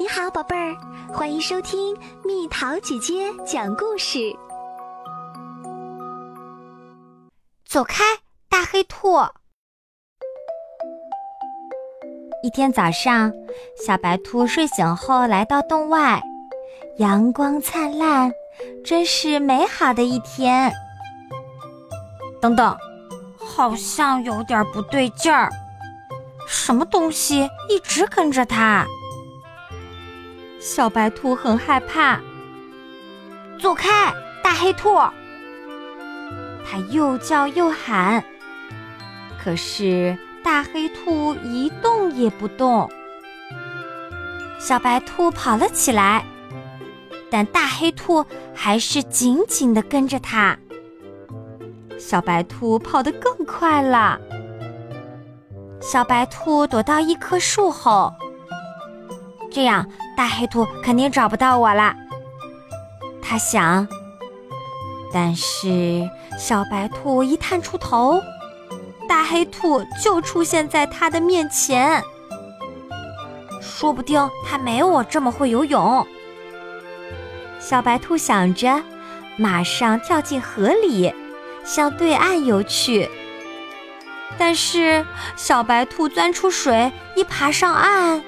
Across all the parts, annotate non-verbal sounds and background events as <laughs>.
你好，宝贝儿，欢迎收听蜜桃姐姐讲故事。走开，大黑兔！一天早上，小白兔睡醒后来到洞外，阳光灿烂，真是美好的一天。等等，好像有点不对劲儿，什么东西一直跟着它？小白兔很害怕，走开，大黑兔！它又叫又喊，可是大黑兔一动也不动。小白兔跑了起来，但大黑兔还是紧紧地跟着它。小白兔跑得更快了。小白兔躲到一棵树后。这样，大黑兔肯定找不到我了。他想。但是小白兔一探出头，大黑兔就出现在他的面前。说不定他没我这么会游泳。小白兔想着，马上跳进河里，向对岸游去。但是小白兔钻出水，一爬上岸。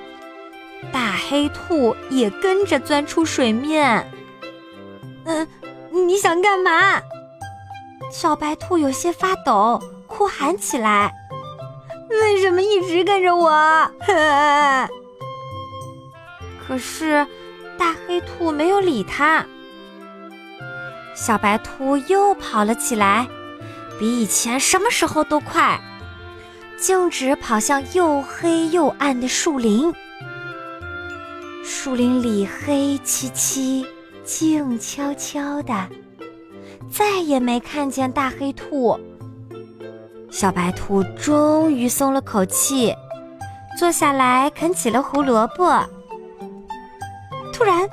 大黑兔也跟着钻出水面。嗯，你想干嘛？小白兔有些发抖，哭喊起来：“为什么一直跟着我？” <laughs> 可是大黑兔没有理他。小白兔又跑了起来，比以前什么时候都快，径直跑向又黑又暗的树林。树林里黑漆漆、静悄悄的，再也没看见大黑兔。小白兔终于松了口气，坐下来啃起了胡萝卜。突然，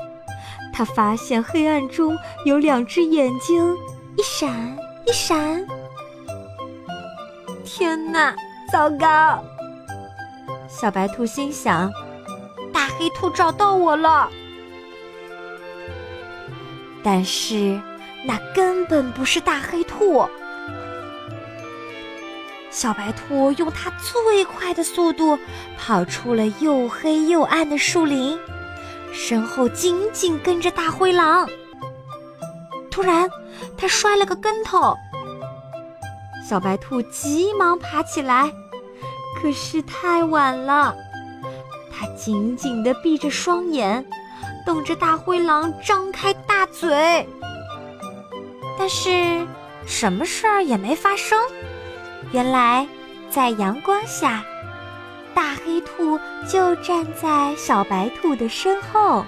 他发现黑暗中有两只眼睛，一闪一闪。天哪，糟糕！小白兔心想。大黑兔找到我了，但是那根本不是大黑兔。小白兔用它最快的速度跑出了又黑又暗的树林，身后紧紧跟着大灰狼。突然，它摔了个跟头，小白兔急忙爬起来，可是太晚了。紧紧地闭着双眼，等着大灰狼张开大嘴。但是，什么事儿也没发生。原来，在阳光下，大黑兔就站在小白兔的身后。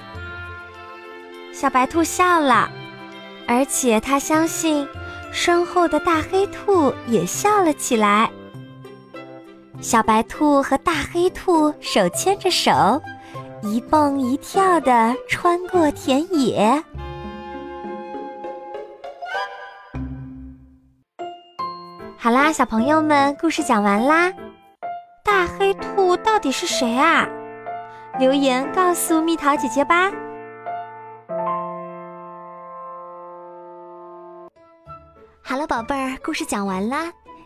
小白兔笑了，而且他相信，身后的大黑兔也笑了起来。小白兔和大黑兔手牵着手，一蹦一跳地穿过田野。好啦，小朋友们，故事讲完啦。大黑兔到底是谁啊？留言告诉蜜桃姐姐吧。好了，宝贝儿，故事讲完啦。